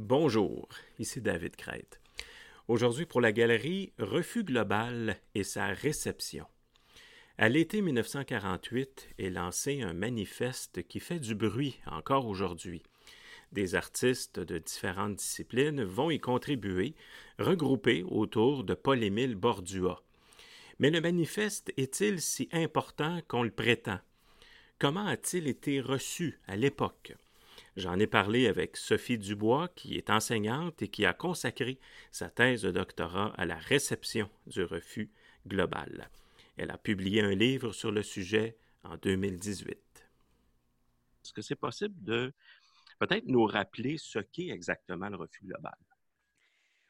Bonjour, ici David Crête. Aujourd'hui pour la galerie Refus global et sa réception. À l'été 1948 est lancé un manifeste qui fait du bruit encore aujourd'hui. Des artistes de différentes disciplines vont y contribuer, regroupés autour de Paul-Émile Bordua. Mais le manifeste est-il si important qu'on le prétend? Comment a-t-il été reçu à l'époque? J'en ai parlé avec Sophie Dubois, qui est enseignante et qui a consacré sa thèse de doctorat à la réception du refus global. Elle a publié un livre sur le sujet en 2018. Est-ce que c'est possible de peut-être nous rappeler ce qu'est exactement le refus global?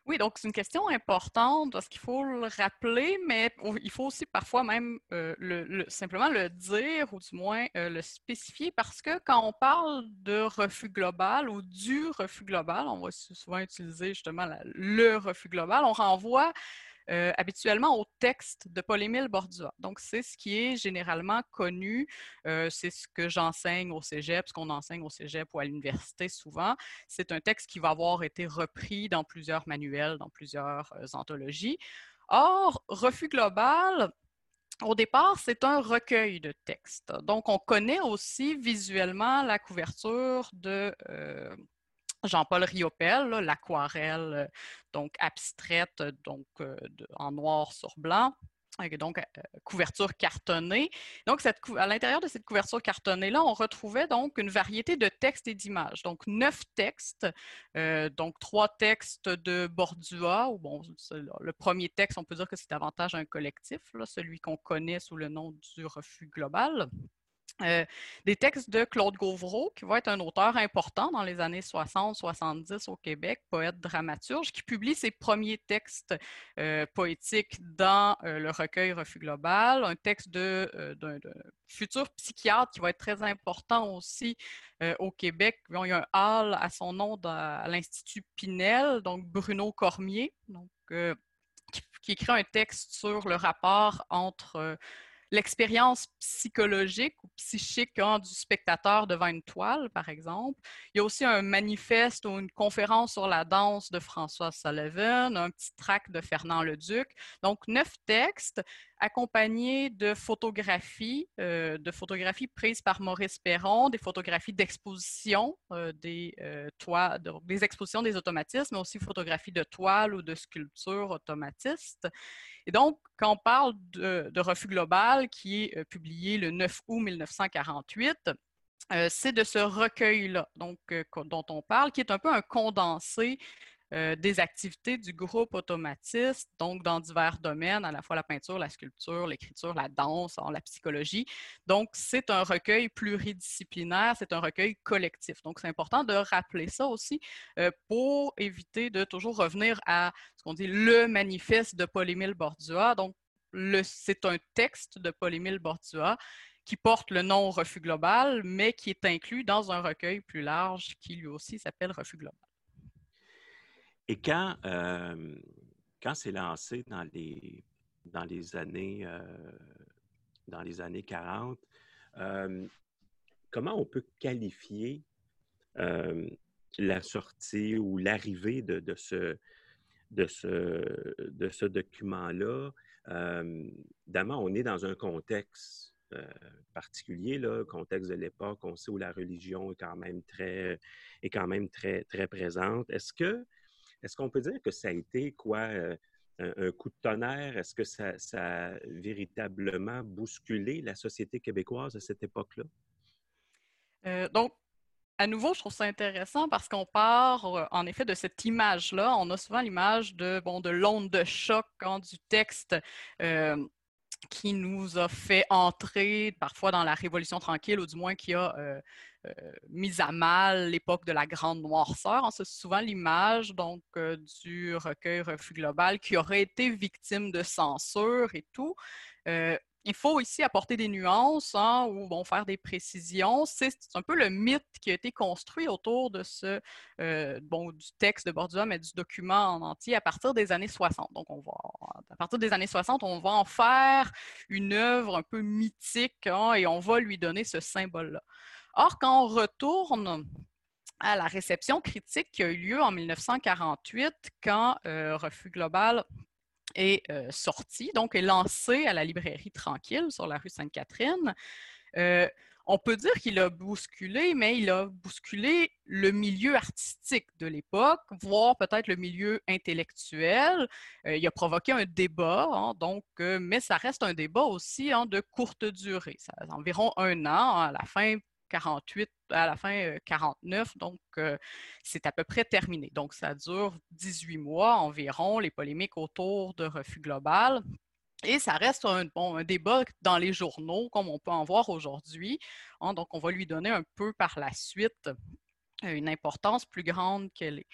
Oui, donc c'est une question importante parce qu'il faut le rappeler, mais il faut aussi parfois même euh, le, simplement le dire ou du moins euh, le spécifier parce que quand on parle de refus global ou du refus global, on va souvent utiliser justement le refus global, on renvoie euh, habituellement au texte de Paul-Émile Bordua. Donc, c'est ce qui est généralement connu. Euh, c'est ce que j'enseigne au cégep, ce qu'on enseigne au cégep ou à l'université souvent. C'est un texte qui va avoir été repris dans plusieurs manuels, dans plusieurs euh, anthologies. Or, Refus global, au départ, c'est un recueil de textes. Donc, on connaît aussi visuellement la couverture de Jean-Paul Riopel, l'aquarelle euh, donc abstraite, donc euh, en noir sur blanc. Donc, euh, couverture cartonnée. Donc, à l'intérieur de cette couverture cartonnée-là, on retrouvait donc une variété de textes et d'images. Donc, neuf textes, donc trois textes de Bordua, bon, le premier texte, on peut dire que c'est davantage un collectif, celui qu'on connaît sous le nom du refus global. Euh, des textes de Claude Gauvreau, qui va être un auteur important dans les années 60-70 au Québec, poète dramaturge, qui publie ses premiers textes euh, poétiques dans euh, le recueil Refus global, un texte d'un futur psychiatre qui va être très important aussi au Québec. Il y a un hall à son nom à l'Institut Pinel, donc Bruno Cormier, donc, qui, écrit un texte sur le rapport entre l'expérience psychologique ou psychique hein, du spectateur devant une toile, par exemple. Il y a aussi un manifeste ou une conférence sur la danse de François Sullivan, un petit tract de Fernand Leduc. Donc, neuf textes accompagnés de photographies, euh, de photographies prises par Maurice Perron, des photographies d'exposition euh, des euh, toiles, des expositions des automatismes, mais aussi photographies de toiles ou de sculptures automatistes. Et donc, quand on parle de, Refus global, qui est publié le 9 août 1948, euh, c'est de ce recueil-là dont on parle, qui est un peu un condensé euh, des activités du groupe automatiste, donc dans divers domaines, à la fois la peinture, la sculpture, l'écriture, la danse, la psychologie. Donc, c'est un recueil pluridisciplinaire, c'est un recueil collectif. Donc, c'est important de rappeler ça aussi euh, pour éviter de toujours revenir à ce qu'on dit le manifeste de Paul-Émile Bordua. Donc, c'est un texte de Paul-Émile Bordua qui porte le nom Refus global, mais qui est inclus dans un recueil plus large qui lui aussi s'appelle Refus global. Et quand, euh, quand c'est lancé dans les, dans les années euh, dans les années 40, euh, comment on peut qualifier la sortie ou l'arrivée de, de, ce, de ce, de ce document-là? D'abord, on est dans un contexte particulier, là, contexte de l'époque, on sait où la religion est quand même très, est quand même très, très présente. Est-ce que est-ce qu'on peut dire que ça a été quoi euh, un, coup de tonnerre? Est-ce que ça, a véritablement bousculé la société québécoise à cette époque-là? Euh, donc, à nouveau, je trouve ça intéressant parce qu'on part euh, en effet de cette image-là. On a souvent l'image de, bon, de l'onde de choc hein, du texte qui nous a fait entrer parfois dans la Révolution tranquille, ou du moins qui a euh, mis à mal l'époque de la grande noirceur. C'est souvent l'image donc euh, du recueil Refus global qui aurait été victime de censure et tout il faut ici apporter des nuances hein, ou bon, faire des précisions. C'est un peu le mythe qui a été construit autour de ce, euh, bon, du texte de Bordua, mais du document en entier à partir des années 60. Donc, on va, à partir des années 60, on va en faire une œuvre un peu mythique hein, et on va lui donner ce symbole-là. Or, quand on retourne à la réception critique qui a eu lieu en 1948 quand Refus Global est sorti, donc est lancé à la librairie Tranquille sur la rue Sainte-Catherine on peut dire qu'il a bousculé, mais il a bousculé le milieu artistique de l'époque, voire peut-être le milieu intellectuel. Euh, il a provoqué un débat, hein, donc, euh, mais ça reste un débat aussi hein, de courte durée. Ça environ un an, à la fin 48, à la fin 49, euh, donc c'est à peu près terminé. Donc ça dure 18 mois environ, les polémiques autour de refus global. Et ça reste un, débat dans les journaux, comme on peut en voir aujourd'hui. Hein. donc, on va lui donner un peu par la suite euh, une importance plus grande qu'elle est.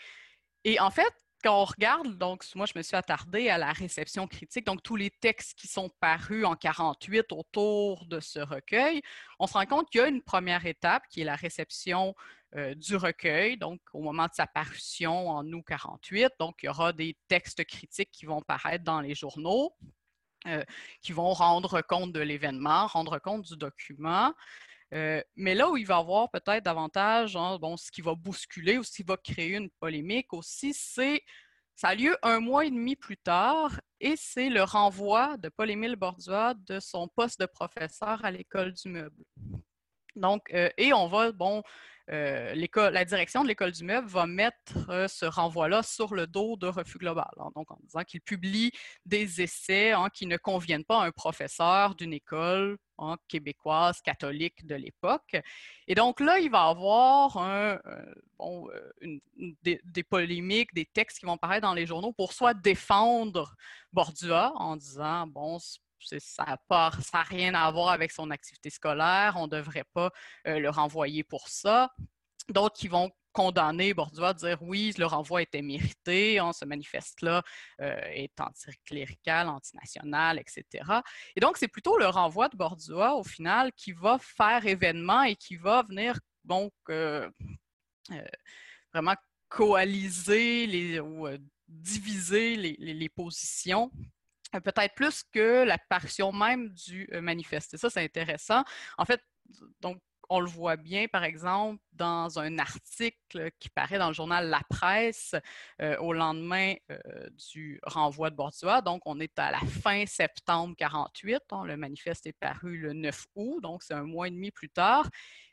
Et en fait, quand on regarde, donc moi je me suis attardée à la réception critique, donc tous les textes qui sont parus en 48 autour de ce recueil, on se rend compte qu'il y a une première étape qui est la réception euh, du recueil, donc au moment de sa parution en août 48. Donc il y aura des textes critiques qui vont paraître dans les journaux. Euh, qui vont rendre compte de l'événement, rendre compte du document. Euh, mais là où il va y avoir peut-être davantage, bon, ce qui va bousculer ou ce qui va créer une polémique aussi, c'est ça a lieu un mois et demi plus tard et c'est le renvoi de Paul-Émile Bordua de son poste de professeur à l'école du meuble. Donc, euh, et on va, bon, euh, la direction de l'école du meuble va mettre ce renvoi-là sur le dos de Refus Global, hein, donc en disant qu'il publie des essais hein, qui ne conviennent pas à un professeur d'une école québécoise catholique de l'époque. Et donc là, il va y avoir euh, des, des, polémiques, des textes qui vont paraître dans les journaux pour soit défendre Bordua en disant, bon, ça n'a rien à voir avec son activité scolaire, on ne devrait pas euh, le renvoyer pour ça. D'autres qui vont condamner Bordua, dire oui, le renvoi était mérité, hein, ce manifeste-là euh, est anticlérical, antinational, etc. Et donc, c'est plutôt le renvoi de Bordua, au final, qui va faire événement et qui va venir, donc, euh, vraiment coaliser ou diviser les positions euh, peut-être plus que la parution même du euh, manifeste. Ça, c'est intéressant. En fait, donc, on le voit bien, par exemple, dans un article qui paraît dans le journal La Presse euh, au lendemain du renvoi de Bordua. Donc, on est à la fin septembre 48. Hein, le manifeste est paru le 9 août, donc c'est un mois et demi plus tard.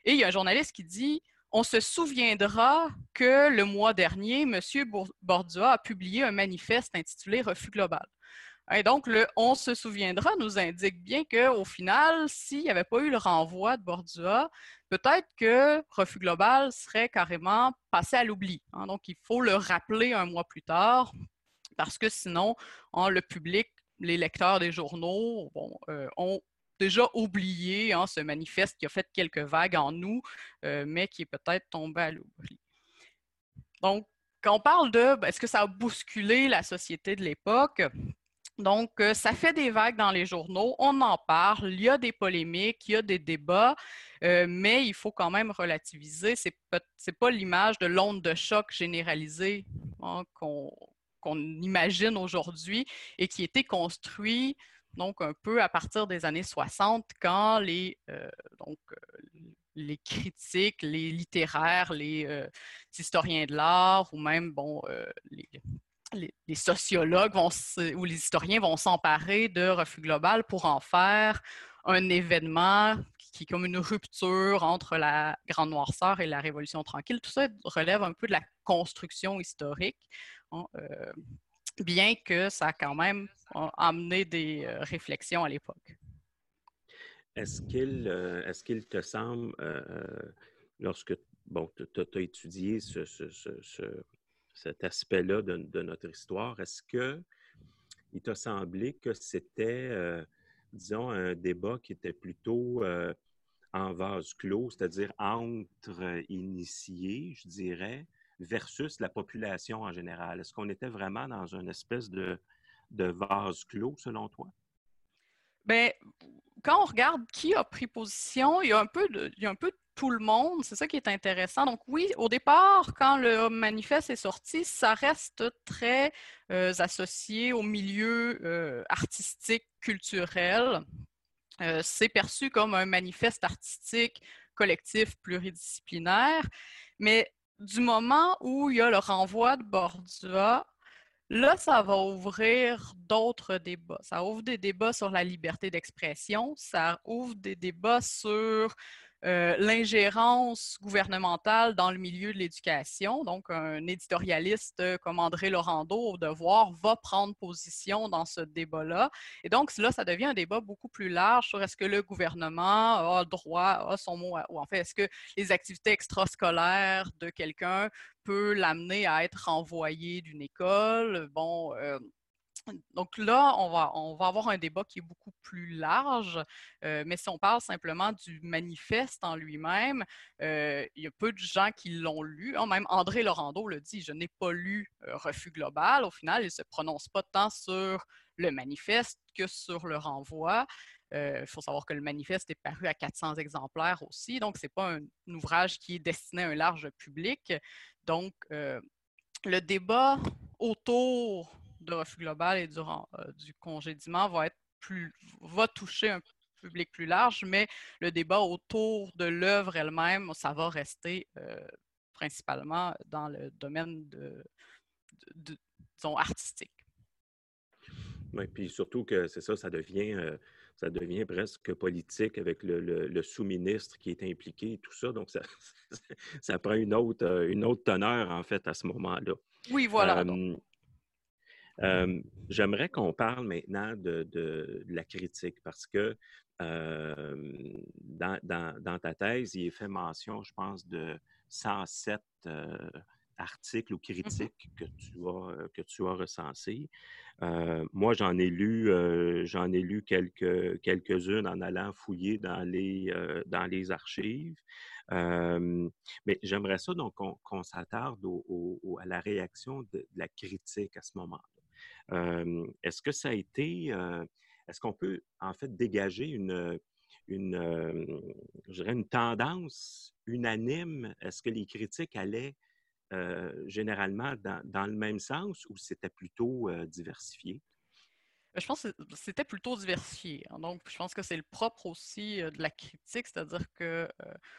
Et il y a un journaliste qui dit on se souviendra que le mois dernier, M. Bordua a publié un manifeste intitulé Refus global. Et donc, le on se souviendra nous indique bien qu'au final, s'il n'y avait pas eu le renvoi de Bordua, peut-être que Refus Global serait carrément passé à l'oubli. Hein. Donc, il faut le rappeler un mois plus tard, parce que sinon, hein, le public, les lecteurs des journaux euh, ont déjà oublié hein, ce manifeste qui a fait quelques vagues en nous, euh, mais qui est peut-être tombé à l'oubli. Donc, quand on parle de ben, est-ce que ça a bousculé la société de l'époque, donc, euh, ça fait des vagues dans les journaux, on en parle, il y a des polémiques, il y a des débats, euh, mais il faut quand même relativiser. Ce n'est pas, l'image de l'onde de choc généralisée hein, qu'on imagine aujourd'hui et qui a été construit donc un peu à partir des années 60 quand les, euh, donc, les critiques, les littéraires, les historiens de l'art ou même bon, les, les, sociologues vont, ou les historiens vont s'emparer de refus global pour en faire un événement qui est comme une rupture entre la Grande Noirceur et la Révolution tranquille. Tout ça relève un peu de la construction historique, hein, euh, bien que ça a quand même amené des euh, réflexions à l'époque. Est-ce qu'il euh, est qu'il te semble, lorsque bon, tu as étudié ce, cet aspect-là de, notre histoire. Est-ce que il t'a semblé que c'était, euh, disons, un débat qui était plutôt euh, en vase clos, c'est-à-dire entre initiés, je dirais, versus la population en général? Est-ce qu'on était vraiment dans une espèce de, de vase clos, selon toi? Bien, quand on regarde qui a pris position, il y a un peu de, il y a un peu de tout le monde. C'est ça qui est intéressant. Donc oui, au départ, quand le manifeste est sorti, ça reste très euh, associé au milieu euh, artistique, culturel. Euh, c'est perçu comme un manifeste artistique collectif pluridisciplinaire, mais du moment où il y a le renvoi de Bordua, là, ça va ouvrir d'autres débats. Ça ouvre des débats sur la liberté d'expression, ça ouvre des débats sur euh, l'ingérence gouvernementale dans le milieu de l'éducation. Donc, un éditorialiste comme André Laurando, au devoir, va prendre position dans ce débat-là. Et donc, là, ça devient un débat beaucoup plus large sur est-ce que le gouvernement a droit, a son mot, ou en fait, est-ce que les activités extrascolaires de quelqu'un peut l'amener à être renvoyé d'une école? Bon, euh, donc là, on va, on va avoir un débat qui est beaucoup plus large, euh, mais si on parle simplement du manifeste en lui-même, euh, il y a peu de gens qui l'ont lu. Hein, même André Laurando le dit, je n'ai pas lu euh, Refus global. Au final, il ne se prononce pas tant sur le manifeste que sur le renvoi. Il faut savoir que le manifeste est paru à 400 exemplaires aussi, donc ce n'est pas un, ouvrage qui est destiné à un large public. Donc, le débat autour de refus global et du, euh, du congédiement va être plus va toucher un public plus large, mais le débat autour de l'œuvre elle-même, ça va rester euh, principalement dans le domaine de, disons, artistique. Oui, puis surtout que c'est ça, ça devient, euh, ça devient presque politique avec le, sous-ministre qui est impliqué et tout ça. Donc, ça, ça prend une autre, une autre teneur, en fait, à ce moment-là. Oui, voilà. Euh, j'aimerais qu'on parle maintenant de, la critique parce que euh, dans, ta thèse, il est fait mention, je pense, de 107 euh, articles ou mmh critiques que tu as, que tu as recensés. moi, j'en ai lu, j'en ai lu quelques, quelques-unes en allant fouiller dans les, dans les archives. mais j'aimerais ça donc qu'on, s'attarde à la réaction de, la critique à ce moment-là est-ce que ça a été, est-ce qu'on peut en fait dégager une, une, une tendance unanime? Est-ce que les critiques allaient généralement dans, le même sens ou c'était plutôt diversifié? Je pense que c'était plutôt diversifié. Hein. Donc, je pense que c'est le propre aussi de la critique, c'est-à-dire que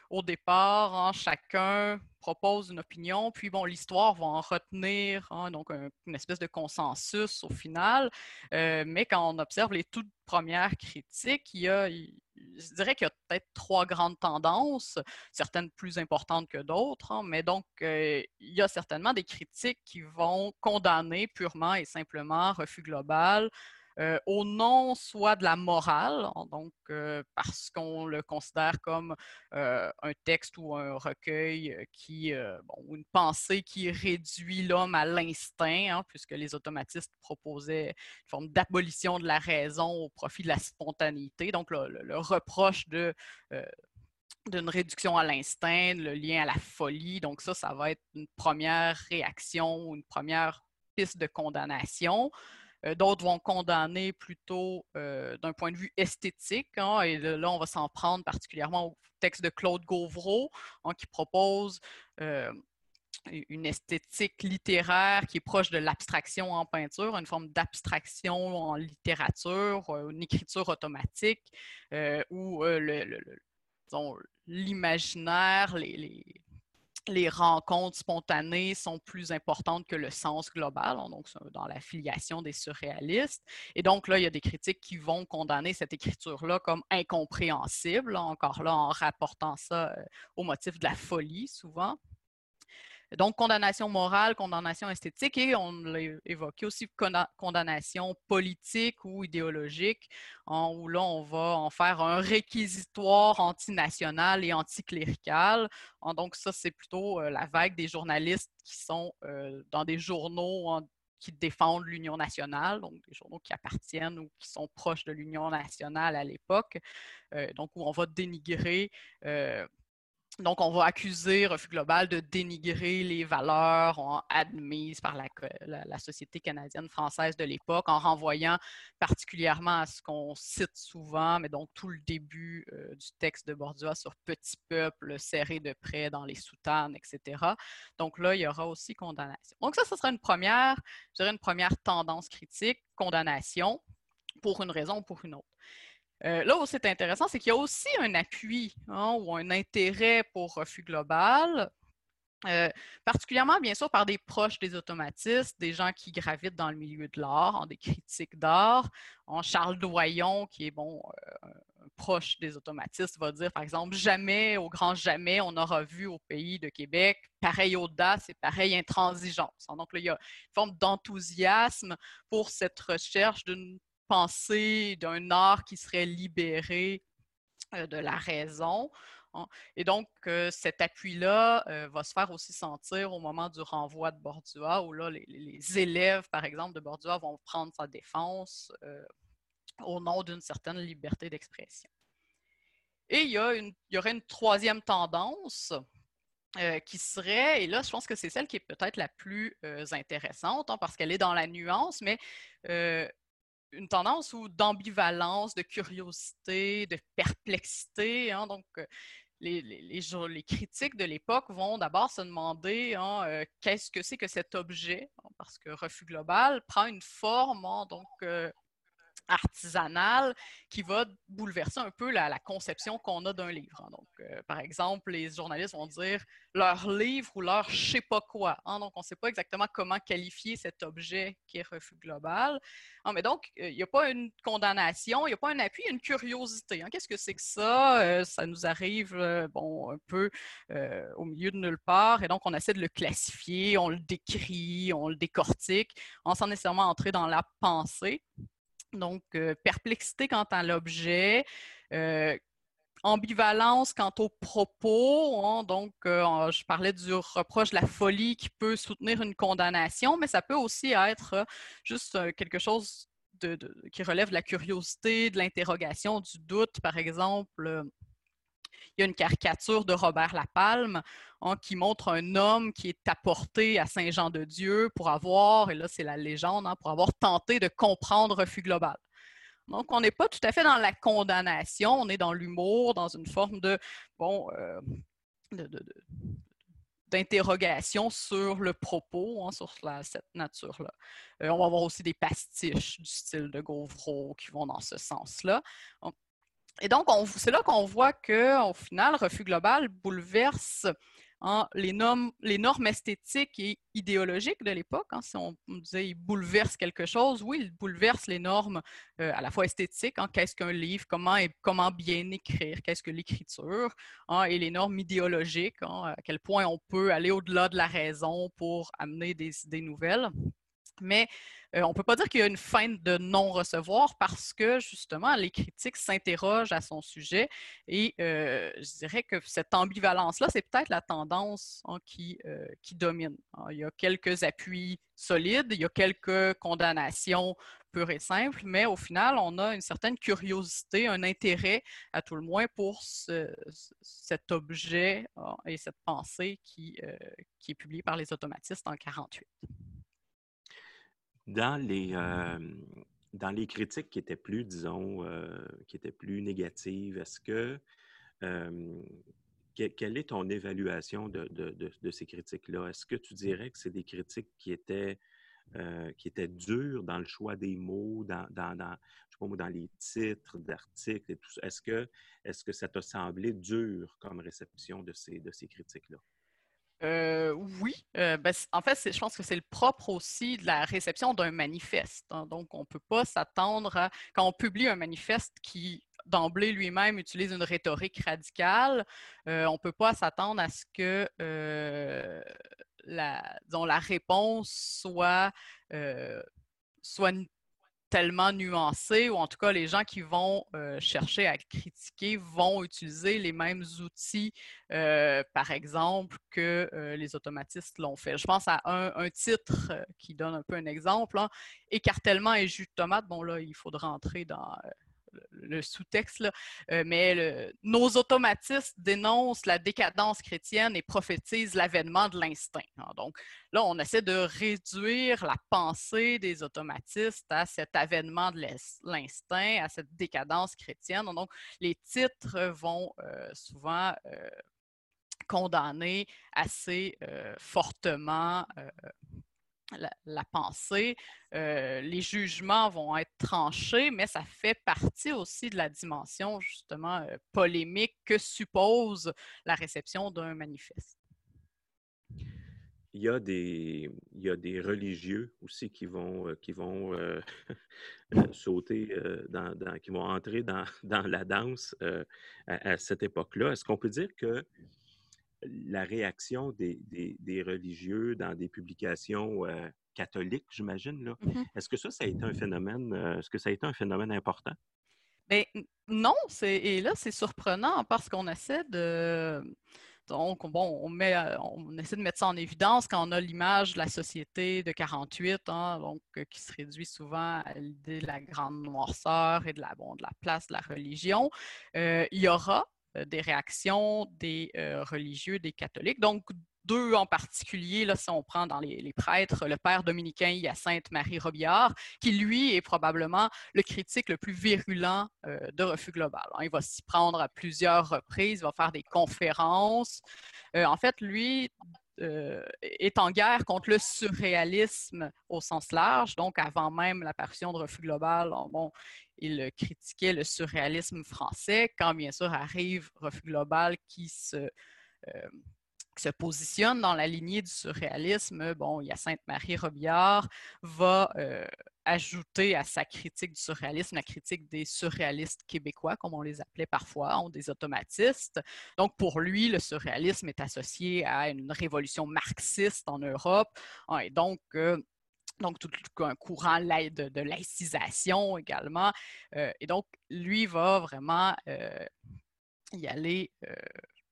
au départ, hein, chacun propose une opinion, puis bon, l'histoire va en retenir hein, donc une espèce de consensus au final. mais quand on observe les toutes premières critiques, il y a, je dirais qu'il y a peut-être trois grandes tendances, certaines plus importantes que d'autres, mais donc il y a certainement des critiques qui vont condamner purement et simplement refus global, euh, au nom soit de la morale, donc euh, parce qu'on le considère comme euh, un texte ou un recueil qui, bon, une pensée qui réduit l'homme à l'instinct, hein, puisque les automatistes proposaient une forme d'abolition de la raison au profit de la spontanéité. Donc le, reproche de d'une réduction à l'instinct, le lien à la folie. Donc ça, ça va être une première réaction, une première piste de condamnation. Euh, d'autres vont condamner plutôt euh, d'un point de vue esthétique. Hein, et là, on va s'en prendre particulièrement au texte de Claude Gauvreau, hein, qui propose euh, une esthétique littéraire qui est proche de l'abstraction en peinture, une forme d'abstraction en littérature, une écriture automatique, où l'imaginaire, les rencontres spontanées sont plus importantes que le sens global, hein, donc dans la filiation des surréalistes. Et donc là, il y a des critiques qui vont condamner cette écriture-là comme incompréhensible, encore là en rapportant ça euh, au motif de la folie souvent. Donc, condamnation morale, condamnation esthétique et on l'a évoqué aussi condamnation politique ou idéologique, où là, on va en faire un réquisitoire antinational et anticlérical. Donc, ça, c'est plutôt euh, la vague des journalistes qui sont euh, dans des journaux qui défendent l'Union nationale, donc des journaux qui appartiennent ou qui sont proches de l'Union nationale à l'époque, euh, donc où on va dénigrer donc, on va accuser Refus Global de dénigrer les valeurs admises par la, société canadienne-française de l'époque, en renvoyant particulièrement à ce qu'on cite souvent, mais donc tout le début euh, du texte de Bordua sur petit peuple serré de près dans les soutanes, etc. Donc là, il y aura aussi condamnation. Donc ça, ce sera une première, je une première tendance critique, condamnation, pour une raison ou pour une autre. Euh, là où c'est intéressant, c'est qu'il y a aussi un appui hein, ou un intérêt pour refus global Euh, particulièrement, bien sûr, par des proches des automatistes, des gens qui gravitent dans le milieu de l'art, des critiques d'art. En Charles Doyon, qui est bon, euh, proche des automatistes, va dire, par exemple, jamais, au grand jamais, on aura vu au pays de Québec pareille audace et pareille intransigeance. Donc il y a une forme d'enthousiasme pour cette recherche d'une d'un art qui serait libéré euh, de la raison. Hein. Et donc, euh, cet appui-là euh, va se faire aussi sentir au moment du renvoi de Bordua, où là, les, élèves, par exemple, de Bordua vont prendre sa défense au nom d'une certaine liberté d'expression. Et il y, a une, il y, aurait une troisième tendance qui serait, et là, je pense que c'est celle qui est peut-être la plus intéressante, hein, parce qu'elle est dans la nuance, mais une tendance ou d'ambivalence, de curiosité, de perplexité. Hein, donc, les, les, critiques de l'époque vont d'abord se demander hein, euh, qu'est-ce que c'est que cet objet, parce que refus global prend une forme hein, euh, artisanale qui va bouleverser un peu la, conception qu'on a d'un livre. Donc, euh, par exemple, les journalistes vont dire leur livre ou leur je sais pas quoi. Donc, on ne sait pas exactement comment qualifier cet objet qui est refus global. Ah, mais donc, il n'y a pas une condamnation, il n'y a pas un appui, une curiosité. Qu'est-ce que c'est que ça? Euh, ça nous arrive, euh, bon, un peu au milieu de nulle part, et donc on essaie de le classifier, on le décrit, on le décortique, sans nécessairement entrer dans la pensée. Donc, euh, perplexité quant à l'objet, euh, ambivalence quant aux propos. Hein. donc, euh, je parlais du reproche de la folie qui peut soutenir une condamnation, mais ça peut aussi être juste quelque chose qui relève de la curiosité, de l'interrogation, du doute, par exemple il y a une caricature de Robert Lapalme hein, qui montre un homme qui est apporté à Saint-Jean-de-Dieu pour avoir, et là c'est la légende, hein, pour avoir tenté de comprendre refus global. Donc, on n'est pas tout à fait dans la condamnation, on est dans l'humour, dans une forme de, bon, euh, d'interrogation sur le propos, hein, sur cette nature-là. Euh, on va avoir aussi des pastiches du style de Gauvreau qui vont dans ce sens-là. Et donc, c'est là qu'on voit qu'au final, refus global bouleverse hein, les, normes, les, normes, esthétiques et idéologiques de l'époque. Hein. si on, disait il bouleverse quelque chose, oui, il bouleverse les normes euh, à la fois esthétiques, hein, qu'est-ce qu'un livre, comment, comment bien écrire, qu'est-ce que l'écriture, et les normes idéologiques, à quel point on peut aller au-delà de la raison pour amener des idées nouvelles. Mais euh, on ne peut pas dire qu'il y a une fin de non-recevoir parce que justement, les critiques s'interrogent à son sujet et euh, je dirais que cette ambivalence-là, c'est peut-être la tendance hein, qui, euh, qui, domine. Hein, il y a quelques appuis solides, il y a quelques condamnations pures et simples, mais au final, on a une certaine curiosité, un intérêt à tout le moins pour cet objet hein, et cette pensée qui, qui est publiée par les automatistes en 1948 dans les, dans les critiques qui étaient plus, disons, qui étaient plus négatives, est-ce que quelle est ton évaluation de, de, ces critiques-là? Est-ce que tu dirais que c'est des critiques qui étaient, qui étaient dures dans le choix des mots, dans, dans, dans je sais pas, dans les titres d'articles et tout ça? Est-ce que, est que ça t'a semblé dur comme réception de ces, de ces critiques-là? Euh, oui, euh, ben, en fait, je pense que c'est le propre aussi de la réception d'un manifeste. Hein. Donc, on ne peut pas s'attendre à, quand on publie un manifeste qui d'emblée lui-même utilise une rhétorique radicale, euh, on ne peut pas s'attendre à ce que la, la réponse soit, soit tellement nuancé, ou en tout cas les gens qui vont euh, chercher à critiquer vont utiliser les mêmes outils, euh, par exemple, que euh, les automatistes l'ont fait. Je pense à un, titre qui donne un peu un exemple, hein. Écartèlement et jus de tomate. Bon, là, il faudra entrer dans le sous-texte, euh, mais nos automatistes dénoncent la décadence chrétienne et prophétisent l'avènement de l'instinct. Hein. Donc là, on essaie de réduire la pensée des automatistes à cet avènement de l'instinct, à cette décadence chrétienne. Donc les titres vont euh, souvent euh, condamner assez fortement la, pensée, euh, les jugements vont être tranchés, mais ça fait partie aussi de la dimension justement euh, polémique que suppose la réception d'un manifeste. il y, a des, il y a des religieux aussi qui vont, euh, qui vont sauter, dans, qui vont entrer dans, dans la danse à, cette époque-là. Est-ce qu'on peut dire que la réaction des, des, religieux dans des publications catholiques, j'imagine, là, mmh est-ce que ça, ça a été un phénomène, est-ce que ça a été un phénomène important? Bien, non, et là, c'est surprenant parce qu'on essaie de donc, bon, on, met, euh, on essaie de mettre ça en évidence quand on a l'image de la société de 48, hein, donc, euh, qui se réduit souvent à l'idée de la grande noirceur et de la, bon, de la place de la religion. Euh, il y aura des réactions des religieux, des catholiques. Donc, deux en particulier, là, si on prend dans les, prêtres, le père dominicain Hyacinthe Marie Robillard, qui lui est probablement le critique le plus virulent euh, de refus global. Hein. Il va s'y prendre à plusieurs reprises, il va faire des conférences. Euh, en fait, lui euh, est en guerre contre le surréalisme au sens large, donc avant même l'apparition de refus global, bon, il critiquait le surréalisme français, quand bien sûr arrive refus global qui se se positionne dans la lignée du surréalisme, bon, Sainte-Marie Robillard, va euh, ajouter à sa critique du surréalisme la critique des surréalistes québécois, comme on les appelait parfois, hein, des automatistes. Donc, pour lui, le surréalisme est associé à une révolution marxiste en Europe, hein, et donc, euh, tout, un courant de, de laïcisation également. Euh, et donc, lui va vraiment y aller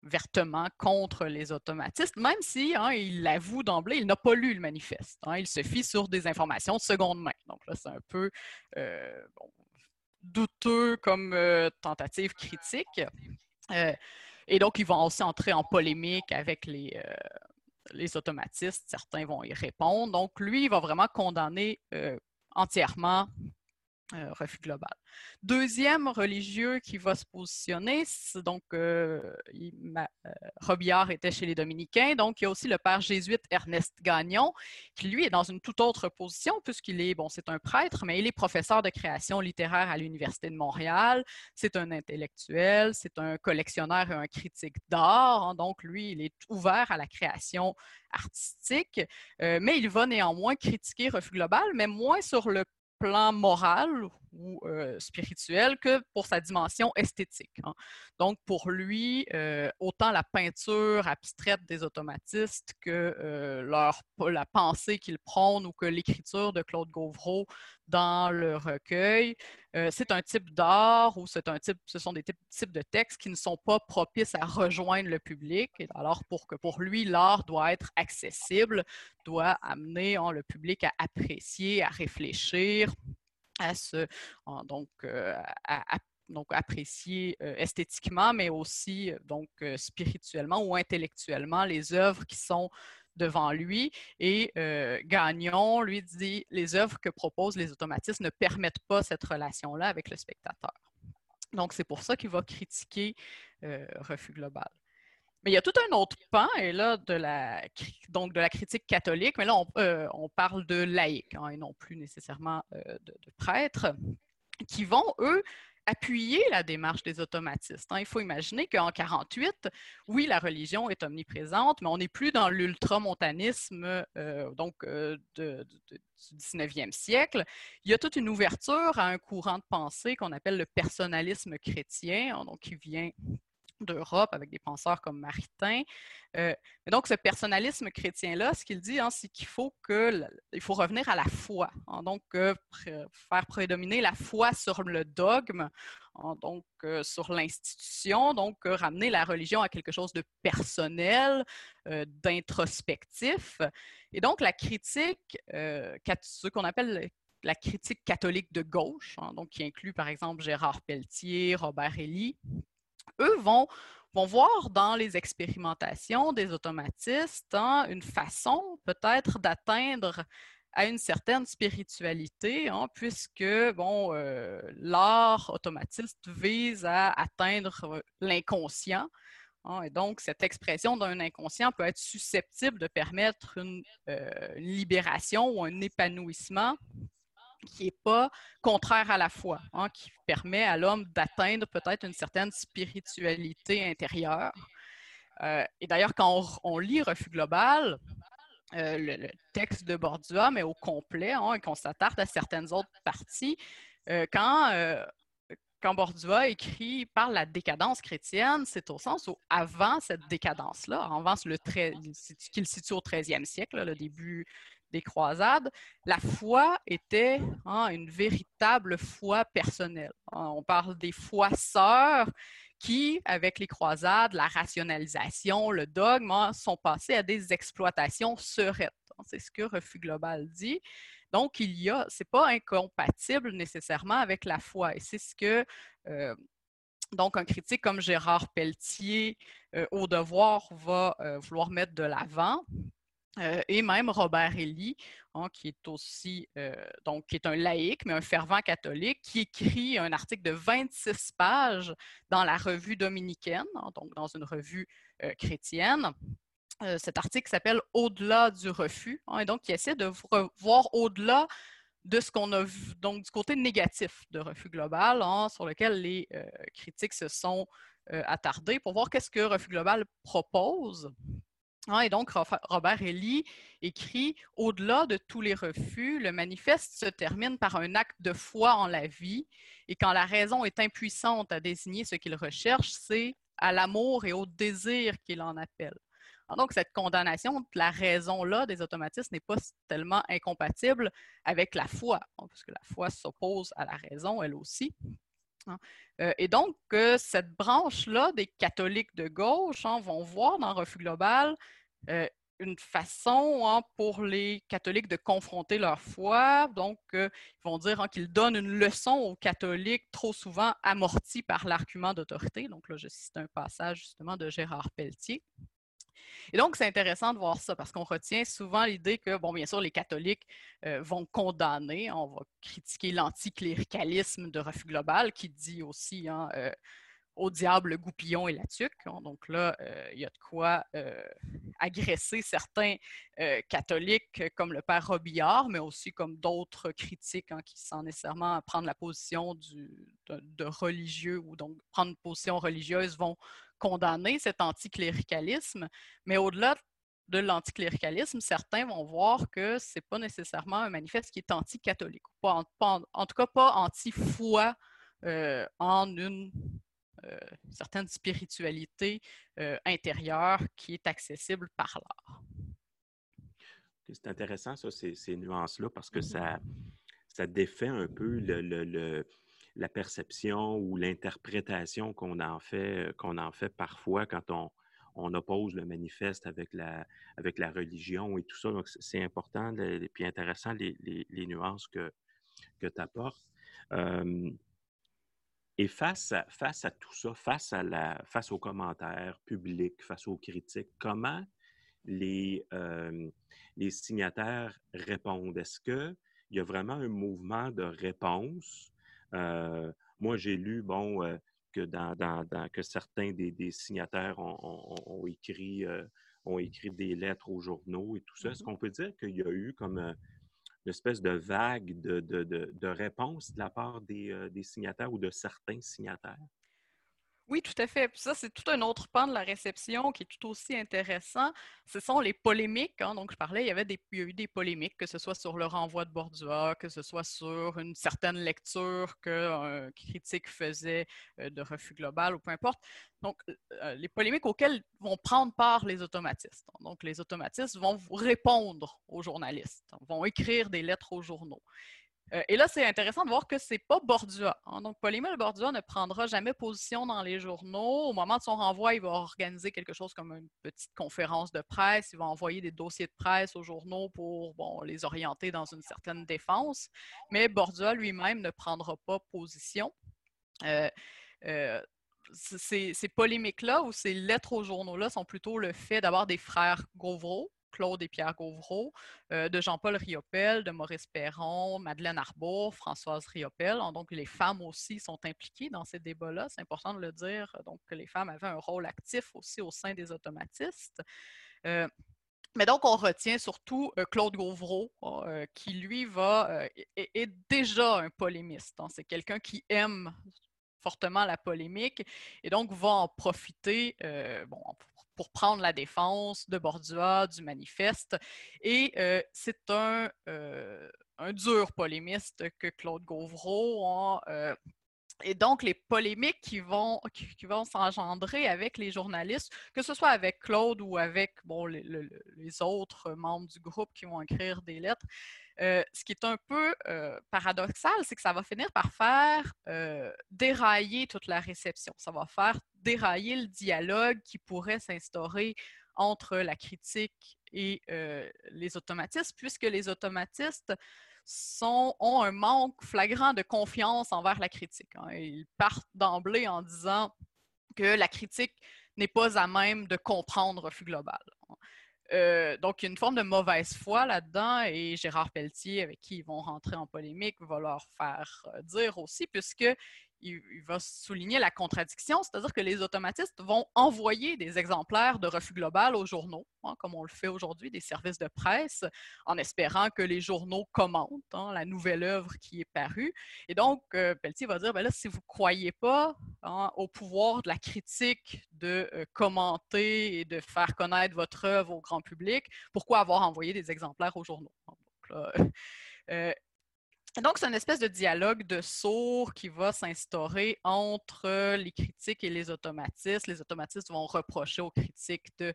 vertement contre les automatistes, même si hein, il l'avoue d'emblée, il n'a pas lu le manifeste. Hein. il se fie sur des informations de seconde main. Donc là, c'est un peu euh, douteux comme euh, tentative critique. Euh, et donc, ils vont aussi entrer en polémique avec les, les automatistes. Certains vont y répondre. Donc, lui, il va vraiment condamner entièrement euh, refus global. Deuxième religieux qui va se positionner, donc euh, euh, Robillard était chez les Dominicains, donc il y a aussi le père jésuite Ernest Gagnon, qui lui est dans une toute autre position puisqu'il est, bon, c'est un prêtre, mais il est professeur de création littéraire à l'Université de Montréal, c'est un intellectuel, c'est un collectionneur et un critique d'art, hein. donc lui, il est ouvert à la création artistique, mais il va néanmoins critiquer Refus Global, mais moins sur le plan moral ou euh, spirituel que pour sa dimension esthétique. Hein. Donc, pour lui, euh, autant la peinture abstraite des automatistes que euh, la pensée qu'ils prônent ou que l'écriture de Claude Gauvreau dans le recueil, c'est un type d'art ou c'est un type, ce sont des types, de textes qui ne sont pas propices à rejoindre le public. alors, pour que pour lui, l'art doit être accessible, doit amener hein, le public à apprécier, à réfléchir, à se donc euh, donc apprécier euh, esthétiquement, mais aussi euh, donc spirituellement ou intellectuellement les œuvres qui sont devant lui. Et Gagnon lui dit les œuvres que proposent les automatistes ne permettent pas cette relation-là avec le spectateur. Donc c'est pour ça qu'il va critiquer Refus global. Mais il y a tout un autre pan, et là, de la, donc de la critique catholique, mais là, on, euh, parle de laïcs, hein, et non plus nécessairement euh, de, prêtres, qui vont, eux, appuyer la démarche des automatistes. Hein. Il faut imaginer qu'en 48, oui, la religion est omniprésente, mais on n'est plus dans l'ultramontanisme euh, donc du 19e siècle. Il y a toute une ouverture à un courant de pensée qu'on appelle le personnalisme chrétien, hein, donc qui vient d'Europe avec des penseurs comme Maritain. Euh, donc, ce personnalisme chrétien-là, ce qu'il dit, hein, c'est qu'il faut faut revenir à la foi. Hein, donc, euh, faire prédominer la foi sur le dogme, hein, donc euh, sur l'institution, donc ramener la religion à quelque chose de personnel, d'introspectif. Et donc, la critique, ce qu'on appelle la critique catholique de gauche, donc qui inclut par exemple Gérard Pelletier, Robert Elie, eux vont, vont voir dans les expérimentations des automatistes hein, une façon peut-être d'atteindre à une certaine spiritualité, hein, puisque bon, euh, l'art automatiste vise à atteindre l'inconscient. Hein, et donc, cette expression d'un inconscient peut être susceptible de permettre une euh, libération ou un épanouissement qui n'est pas contraire à la foi, hein, qui permet à l'homme d'atteindre peut-être une certaine spiritualité intérieure. Euh, et d'ailleurs, quand on, lit Refus global, le, texte de Bordua, mais au complet, hein, et qu'on s'attarde à certaines autres parties. quand quand Bordua écrit par la décadence chrétienne, c'est au sens où avant cette décadence-là, avant qu'il situe au 13e siècle, le début des croisades, la foi était hein, une véritable foi personnelle. Hein, on parle des foi sœurs qui, avec les croisades, la rationalisation, le dogme, hein, sont passés à des exploitations serettes. C'est ce que Refus Global dit. Donc, il y a, c'est pas incompatible nécessairement avec la foi. Et c'est ce que euh, donc un critique comme Gérard Pelletier euh, au devoir va euh, vouloir mettre de l'avant. Et même Robert Elie, hein, qui est aussi donc qui est un laïc, mais un fervent catholique, qui écrit un article de 26 pages dans la revue dominicaine, hein, donc dans une revue chrétienne, euh, cet article s'appelle Au-delà du refus, hein, et donc qui essaie de voir au-delà de ce qu'on a vu, donc du côté négatif de refus global, sur lequel les euh, critiques se sont euh, attardés pour voir qu'est-ce que refus global propose. Hein, et donc, Robert Elie écrit Au-delà de tous les refus, le manifeste se termine par un acte de foi en la vie, et quand la raison est impuissante à désigner ce qu'il recherche, c'est à l'amour et au désir qu'il en appelle. Ah, donc, cette condamnation de la raison-là des automatismes n'est pas tellement incompatible avec la foi, hein, parce que la foi s'oppose à la raison, elle aussi. Hein. Euh, et donc, cette branche-là des catholiques de gauche hein, vont voir dans Refus global euh, une façon pour les catholiques de confronter leur foi. Donc, euh, ils vont dire qu'ils donnent une leçon aux catholiques trop souvent amortis par l'argument d'autorité. Donc là, je cite un passage justement de Gérard Pelletier. Et donc, c'est intéressant de voir ça parce qu'on retient souvent l'idée que, bon, bien sûr, les catholiques euh, vont condamner, on va critiquer l'anticléricalisme de refus global qui dit aussi hein, euh, au diable le goupillon et la tuque. Hein. donc là, euh, il y a de quoi agresser certains catholiques comme le père Robillard, mais aussi comme d'autres critiques hein, qui, sans nécessairement prendre la position de, religieux ou donc prendre une position religieuse, vont condamner cet anticléricalisme, mais au-delà de l'anticléricalisme, certains vont voir que ce n'est pas nécessairement un manifeste qui est anti-catholique, en, tout cas pas anti-foi euh, en une euh, certaine spiritualité euh, intérieure qui est accessible par l'art. C'est intéressant, ça, ces, nuances-là, parce que ça, ça défait un peu le la perception ou l'interprétation qu'on en fait, euh, qu'on en fait parfois quand on, on oppose le manifeste avec la, avec la religion et tout ça. Donc, c'est important et puis intéressant les, les, nuances que, que tu apportes. Et face à, face à tout ça, face, à la, face aux commentaires publics, face aux critiques, comment les, les signataires répondent? Est-ce qu'il y a vraiment un mouvement de réponse? Euh, moi, j'ai lu, bon, euh, que, dans, que certains des, signataires ont, écrit, euh, ont écrit des lettres aux journaux et tout ça. Est-ce mmh qu'on peut dire qu'il y a eu comme espèce de vague de, de, de, réponse de la part des, des signataires ou de certains signataires? Oui, tout à fait. Ça, c'est tout un autre pan de la réception qui est tout aussi intéressant. Ce sont les polémiques. Hein. Donc, je parlais, il y, avait des, il y a eu des polémiques, que ce soit sur le renvoi de Bordua, que ce soit sur une certaine lecture qu'un critique faisait euh, de refus global ou peu importe. Donc, euh, les polémiques auxquelles vont prendre part les automatistes. Donc, les automatistes vont répondre aux journalistes, vont écrire des lettres aux journaux. Euh, et là, c'est intéressant de voir que c'est pas Bordua. Hein. Donc, Polymel Bordua ne prendra jamais position dans les journaux. Au moment de son renvoi, il va organiser quelque chose comme une petite conférence de presse. Il va envoyer des dossiers de presse aux journaux pour les orienter dans une certaine défense. Mais Bordua lui-même ne prendra pas position. Euh, euh, ces, ces polémiques-là ou ces lettres aux journaux-là sont plutôt le fait d'avoir des frères Gauvreau, Claude et Pierre Gauvreau, euh, de Jean-Paul Riopel, de Maurice Perron, Madeleine Arbour, Françoise Riopel. Donc, les femmes aussi sont impliquées dans ces débats-là. C'est important de le dire. Donc, les femmes avaient un rôle actif aussi au sein des automatistes. Euh, mais donc, on retient surtout euh, Claude Gauvreau, qui lui va est, déjà un polémiste. C'est quelqu'un qui aime fortement la polémique et donc va en profiter, bon, pour prendre la défense de Bordua, du manifeste. Et c'est un, un dur polémiste que Claude Gauvreau. Et donc, les polémiques qui vont, qui, vont s'engendrer avec les journalistes, que ce soit avec Claude ou avec bon, les autres membres du groupe qui vont écrire des lettres, euh, ce qui est un peu euh, paradoxal, c'est que ça va finir par faire euh, dérailler toute la réception. Ça va faire dérailler le dialogue qui pourrait s'instaurer entre la critique et les automatistes, puisque les automatistes sont, ont un manque flagrant de confiance envers la critique. Hein. Ils partent d'emblée en disant que la critique n'est pas à même de comprendre refus global. Euh, donc, il y a une forme de mauvaise foi là-dedans et Gérard Pelletier, avec qui ils vont rentrer en polémique, va leur faire euh, dire aussi, puisque il, va souligner la contradiction, c'est-à-dire que les automatistes vont envoyer des exemplaires de refus global aux journaux, hein, comme on le fait aujourd'hui, des services de presse, en espérant que les journaux commentent hein, la nouvelle œuvre qui est parue. Et donc, euh, Pelletier va dire, ben là, si vous ne croyez pas hein, au pouvoir de la critique de euh, commenter et de faire connaître votre œuvre au grand public, pourquoi avoir envoyé des exemplaires aux journaux? Euh, donc, c'est une espèce de dialogue de sourds qui va s'instaurer entre les critiques et les automatistes. Les automatistes vont reprocher aux critiques de ne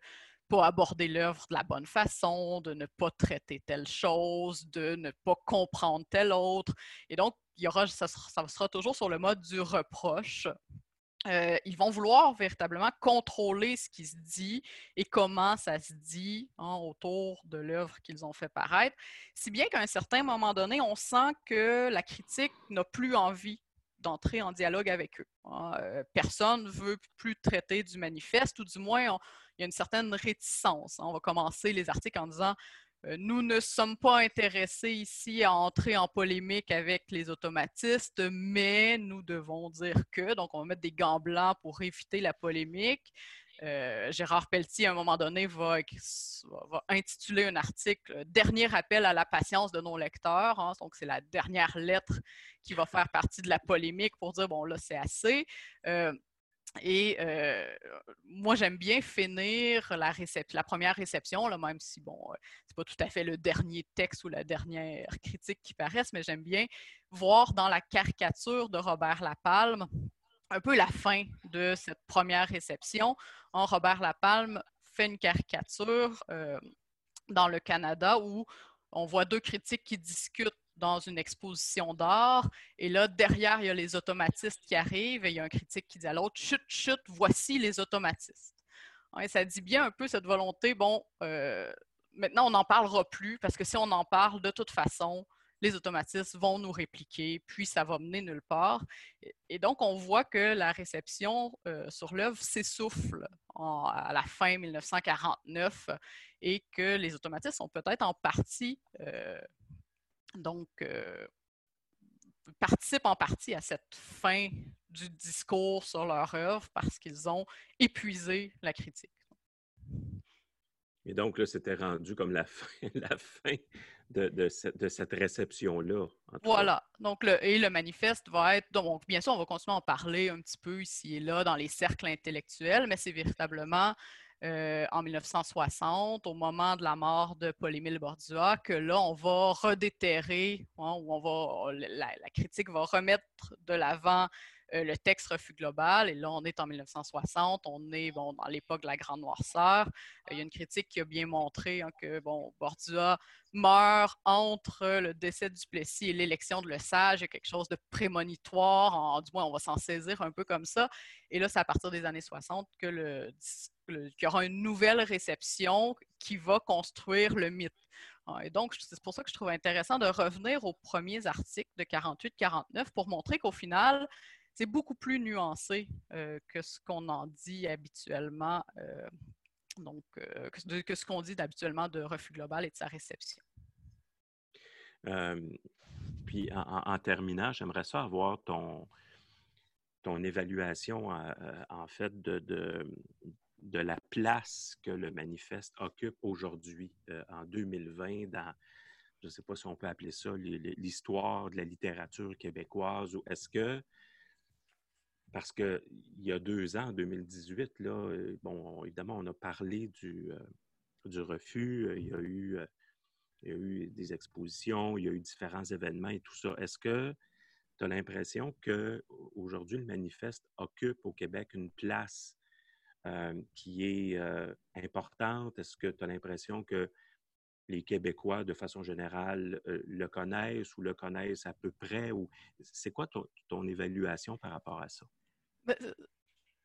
pas aborder l'œuvre de la bonne façon, de ne pas traiter telle chose, de ne pas comprendre telle autre. Et donc, il y aura, ça sera toujours sur le mode du reproche. Euh, ils vont vouloir véritablement contrôler ce qui se dit et comment ça se dit hein, autour de l'œuvre qu'ils ont fait paraître, si bien qu'à un certain moment donné, on sent que la critique n'a plus envie d'entrer en dialogue avec eux. Hein. Euh, personne ne veut plus traiter du manifeste, ou du moins, il y a une certaine réticence. On va commencer les articles en disant nous ne sommes pas intéressés ici à entrer en polémique avec les automatistes, mais nous devons dire que, donc on va mettre des gants blancs pour éviter la polémique. Euh, Gérard Pelletier, à un moment donné, va, intituler un article Dernier appel à la patience de nos lecteurs. Hein. donc, c'est la dernière lettre qui va faire partie de la polémique pour dire bon, là, c'est assez. Euh, et euh, moi, j'aime bien finir la, première réception, même si, bon, euh, c'est pas tout à fait le dernier texte ou la dernière critique qui paraissent, mais j'aime bien voir dans la caricature de Robert Lapalme un peu la fin de cette première réception. En Robert Lapalme fait une caricature euh, dans le Canada où on voit deux critiques qui discutent dans une exposition d'art. Et là, derrière, il y a les automatistes qui arrivent et il y a un critique qui dit à l'autre Chut, chut, voici les automatistes. Et ça dit bien un peu cette volonté bon, euh, maintenant, on n'en parlera plus parce que si on en parle, de toute façon, les automatistes vont nous répliquer, puis ça va mener nulle part. Et donc, on voit que la réception euh, sur l'œuvre s'essouffle à la fin 1949 et que les automatistes sont peut-être en partie euh, donc, euh, participent en partie à cette fin du discours sur leur œuvre parce qu'ils ont épuisé la critique. Et donc, là, c'était rendu comme la fin, la fin de, cette, réception-là. Voilà. Donc, le, et le manifeste va être. Donc, bien sûr, on va continuer à en parler un petit peu ici et là dans les cercles intellectuels, mais c'est véritablement euh, en 1960, au moment de la mort de Paul-Émile Bordua, que là, on va redéterrer, hein, ou on va, la, critique va remettre de l'avant euh, le texte refus global. Et là, on est en 1960, on est bon, dans l'époque de la Grande Noirceur. Euh, il y a une critique qui a bien montré hein, que bon, Bordua meurt entre le décès du Plessis et l'élection de Le Sage. Il y a quelque chose de prémonitoire, du moins, on va s'en saisir un peu comme ça. Et là, c'est à partir des années 60 que le qu'il y aura une nouvelle réception qui va construire le mythe. Ah, et donc, c'est pour ça que je trouve intéressant de revenir aux premiers articles de 48-49 pour montrer qu'au final, c'est beaucoup plus nuancé euh, que ce qu'on en dit habituellement, euh, donc, euh, que, ce qu'on dit habituellement de refus global et de sa réception. puis, en, terminant, j'aimerais ça avoir ton, ton évaluation, en fait, de, de la place que le manifeste occupe aujourd'hui, en 2020, dans, je ne sais pas si on peut appeler ça l'histoire de la littérature québécoise, ou est-ce que parce qu'il y a deux ans, en 2018, là, bon, évidemment, on a parlé du, du refus, il y, a eu, il y a eu des expositions, il y a eu différents événements et tout ça. Est-ce que tu as l'impression qu'aujourd'hui, le manifeste occupe au Québec une place qui est importante? Est-ce que tu as l'impression que les Québécois, de façon générale, le connaissent ou le connaissent à peu près? Ou c'est quoi ton, évaluation par rapport à ça? Ben,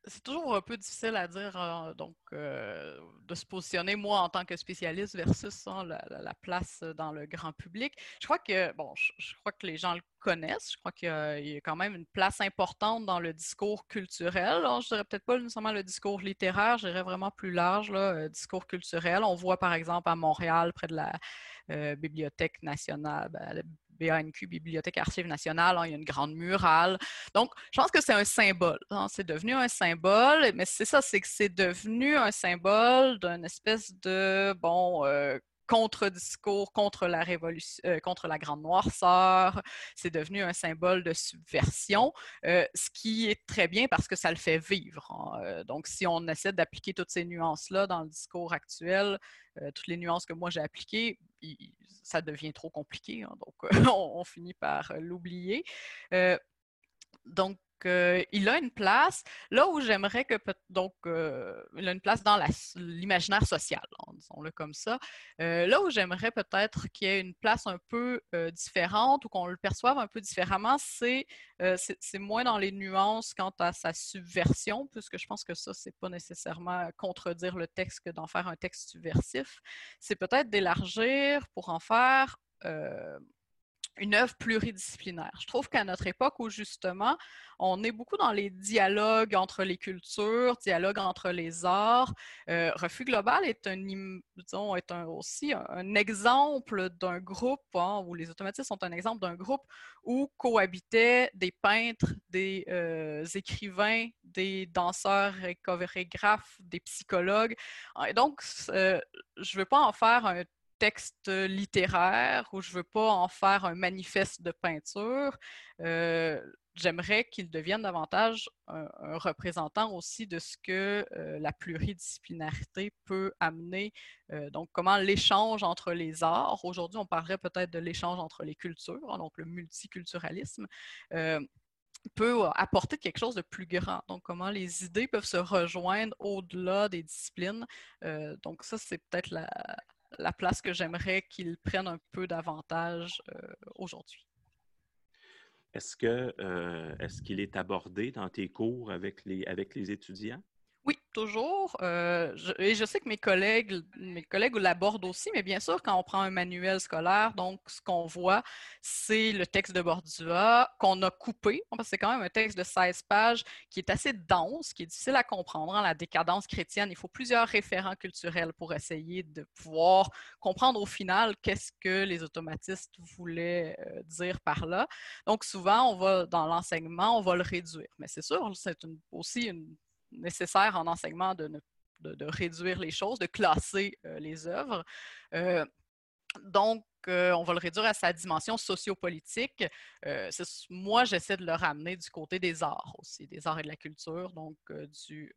c'est toujours un peu difficile à dire, euh, donc, euh, de se positionner, moi, en tant que spécialiste versus hein, la, place dans le grand public. Je crois que, bon, je, crois que les gens le connaissent. Je crois qu'il y, a quand même une place importante dans le discours culturel. Je je dirais peut-être pas nécessairement le discours littéraire, je dirais vraiment plus large, là, euh, discours culturel. On voit, par exemple, à Montréal, près de la Bibliothèque nationale, ben, BANQ, Bibliothèque Archives nationale, hein, il y a une grande murale. Donc, je pense que c'est un symbole. Hein. c'est devenu un symbole, mais c'est ça, c'est que c'est devenu un symbole d'une espèce de, bon, euh, contre-discours contre la révolution, euh, contre la grande noirceur. C'est devenu un symbole de subversion, euh, ce qui est très bien parce que ça le fait vivre. Hein. donc, si on essaie d'appliquer toutes ces nuances-là dans le discours actuel, toutes les nuances que moi j'ai appliquées, ça devient trop compliqué. Hein, donc, on, finit par l'oublier. donc, il a une place là où j'aimerais que donc il a une place dans l'imaginaire social, disons-le comme ça. là où j'aimerais peut-être qu'il y ait une place un peu différente ou qu'on le perçoive un peu différemment, c'est c'est moins dans les nuances quant à sa subversion, puisque je pense que ça c'est pas nécessairement contredire le texte que d'en faire un texte subversif. C'est peut-être d'élargir pour en faire une œuvre pluridisciplinaire. Je trouve qu'à notre époque où justement on est beaucoup dans les dialogues entre les cultures, dialogues entre les arts, euh, Refus Global est un, aussi un, exemple d'un groupe, hein, où les automatistes sont un exemple d'un groupe où cohabitaient des peintres, des euh, écrivains, des danseurs et chorégraphes, des psychologues. Et donc, euh, je ne veux pas en faire un texte littéraire ou je veux pas en faire un manifeste de peinture. Euh, j'aimerais qu'il devienne davantage un, représentant aussi de ce que euh, la pluridisciplinarité peut amener. Euh, donc, comment l'échange entre les arts, aujourd'hui on parlerait peut-être de l'échange entre les cultures, hein, donc le multiculturalisme, peut apporter quelque chose de plus grand. Donc, comment les idées peuvent se rejoindre au-delà des disciplines. donc, ça, c'est peut-être la, la place que j'aimerais qu'ils prennent un peu davantage euh, aujourd'hui. Est-ce euh, est-ce qu'il est abordé dans tes cours avec les, avec les étudiants? Oui, toujours. Euh, et je sais que mes collègues, l'abordent aussi, mais bien sûr, quand on prend un manuel scolaire, donc ce qu'on voit, c'est le texte de Bordua qu'on a coupé, parce que c'est quand même un texte de 16 pages qui est assez dense, qui est difficile à comprendre. Hein, la décadence chrétienne, il faut plusieurs référents culturels pour essayer de pouvoir comprendre au final qu'est-ce que les automatistes voulaient euh, dire par là. Donc souvent, on va dans l'enseignement, on va le réduire. Mais c'est sûr, c'est aussi une nécessaire en enseignement de, de, réduire les choses, de classer euh, les œuvres. Euh, donc, euh, on va le réduire à sa dimension sociopolitique. moi, j'essaie de le ramener du côté des arts aussi, des arts et de la culture, donc du,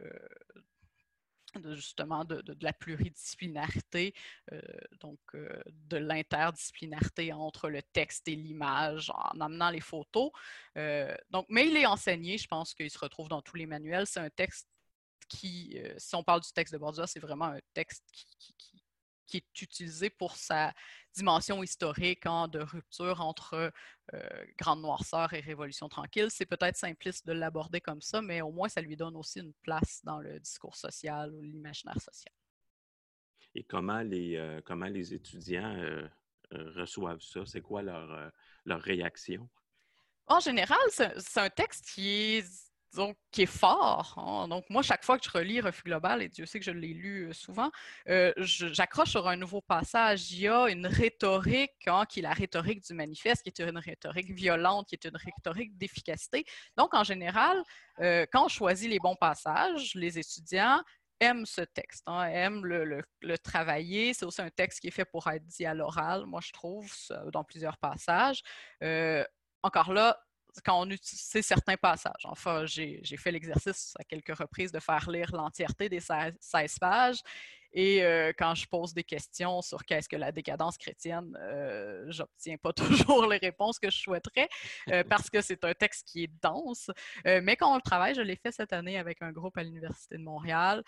justement de, de, la pluridisciplinarité, donc de l'interdisciplinarité entre le texte et l'image en amenant les photos. donc, mais il est enseigné, je pense qu'il se retrouve dans tous les manuels. C'est un texte qui, si on parle du texte de Borgia, c'est vraiment un texte qui, qui, est utilisé pour sa dimension historique hein, de rupture entre Grande Noirceur et Révolution tranquille. C'est peut-être simpliste de l'aborder comme ça, mais au moins ça lui donne aussi une place dans le discours social ou l'imaginaire social. Et comment les, comment les étudiants reçoivent ça? C'est quoi leur, leur réaction? En général, c'est un texte qui est donc, qui est fort. Hein. Donc, moi, chaque fois que je relis Refus Global, et Dieu sait que je l'ai lu euh, souvent, euh, j'accroche sur un nouveau passage. Il y a une rhétorique, hein, qui est la rhétorique du manifeste, qui est une rhétorique violente, qui est une rhétorique d'efficacité. Donc, en général, euh, quand on choisit les bons passages, les étudiants aiment ce texte, hein, aiment le, le travailler. C'est aussi un texte qui est fait pour être dit à l'oral, moi, je trouve, dans plusieurs passages. encore là, quand on utilise certains passages. Enfin, j'ai fait l'exercice à quelques reprises de faire lire l'entièreté des 16 pages et euh, quand je pose des questions sur qu'est-ce que la décadence chrétienne, euh, j'obtiens pas toujours les réponses que je souhaiterais euh, parce que c'est un texte qui est dense. Euh, mais quand on le travaille, je l'ai fait cette année avec un groupe à l'Université de Montréal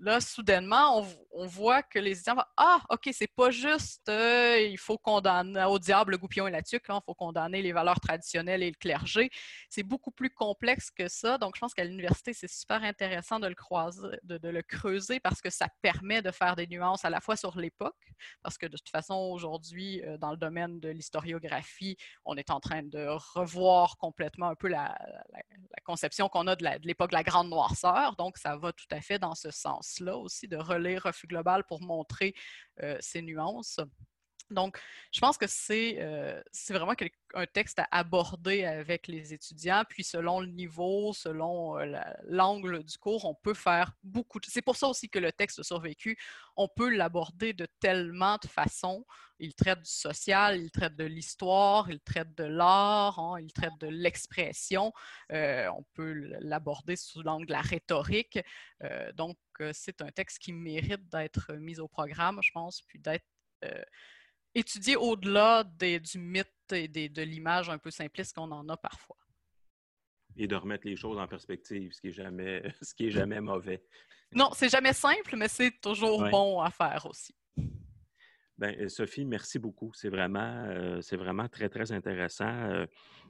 là, soudainement, on, voit que les étudiants vont Ah, OK, c'est pas juste il faut condamner au diable le goupillon et la tuque, il faut condamner les valeurs traditionnelles et le clergé. C'est beaucoup plus complexe que ça. Donc, je pense qu'à l'université, c'est super intéressant de le croiser, de, le creuser que ça permet de faire des nuances à la fois sur l'époque, parce que de toute façon, aujourd'hui, euh, dans le domaine de l'historiographie, on est en train de revoir complètement un peu la, conception qu'on a de l'époque de la grande noirceur. Donc, ça va tout à fait dans ce sens-là aussi, de relire Refus global pour montrer euh, ces nuances. Donc, je pense que c'est euh, vraiment un texte à aborder avec les étudiants, puis selon le niveau, selon euh, l'angle du cours, on peut faire beaucoup. De... C'est pour ça aussi que le texte a survécu. On peut l'aborder de tellement de façons. Il traite du social, il traite de l'histoire, il traite de l'art, hein, il traite de l'expression. Euh, on peut l'aborder sous l'angle de la rhétorique. donc, c'est un texte qui mérite d'être mis au programme, je pense, puis d'être étudier au-delà du mythe et de l'image un peu simpliste qu'on en a parfois. Et de remettre les choses en perspective, ce qui est jamais, ce qui est jamais mauvais. Non, c'est jamais simple, mais c'est toujours bon à faire aussi. Bien, euh, Sophie, merci beaucoup. C'est vraiment, euh, c'est vraiment très, très intéressant.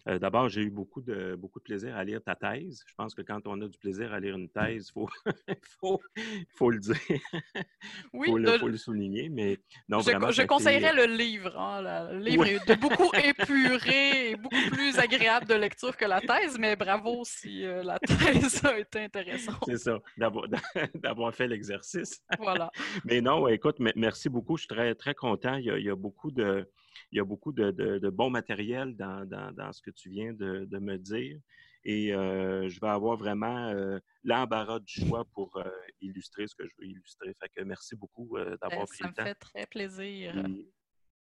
Euh, d'abord, j'ai eu beaucoup de, beaucoup de plaisir à lire ta thèse. Je pense que quand on a du plaisir à lire une thèse, il faut, faut, faut, le dire. Oui, il faut, le souligner. Mais non, je, vraiment, je conseillerais le livre. Hein, le livre est beaucoup épuré et beaucoup plus agréable de lecture que la thèse, mais bravo si la thèse a été intéressante. C'est ça, d'avoir fait l'exercice. Voilà. mais non, écoute, merci beaucoup. Je suis très, très content. Il y a, beaucoup de, il y a beaucoup de, bon matériel dans, ce que tu viens de, me dire. Et euh, je vais avoir vraiment euh, l'embarras du choix pour euh, illustrer ce que je veux illustrer. Fait que merci beaucoup d'avoir ben, pris le temps. Ça me fait très plaisir.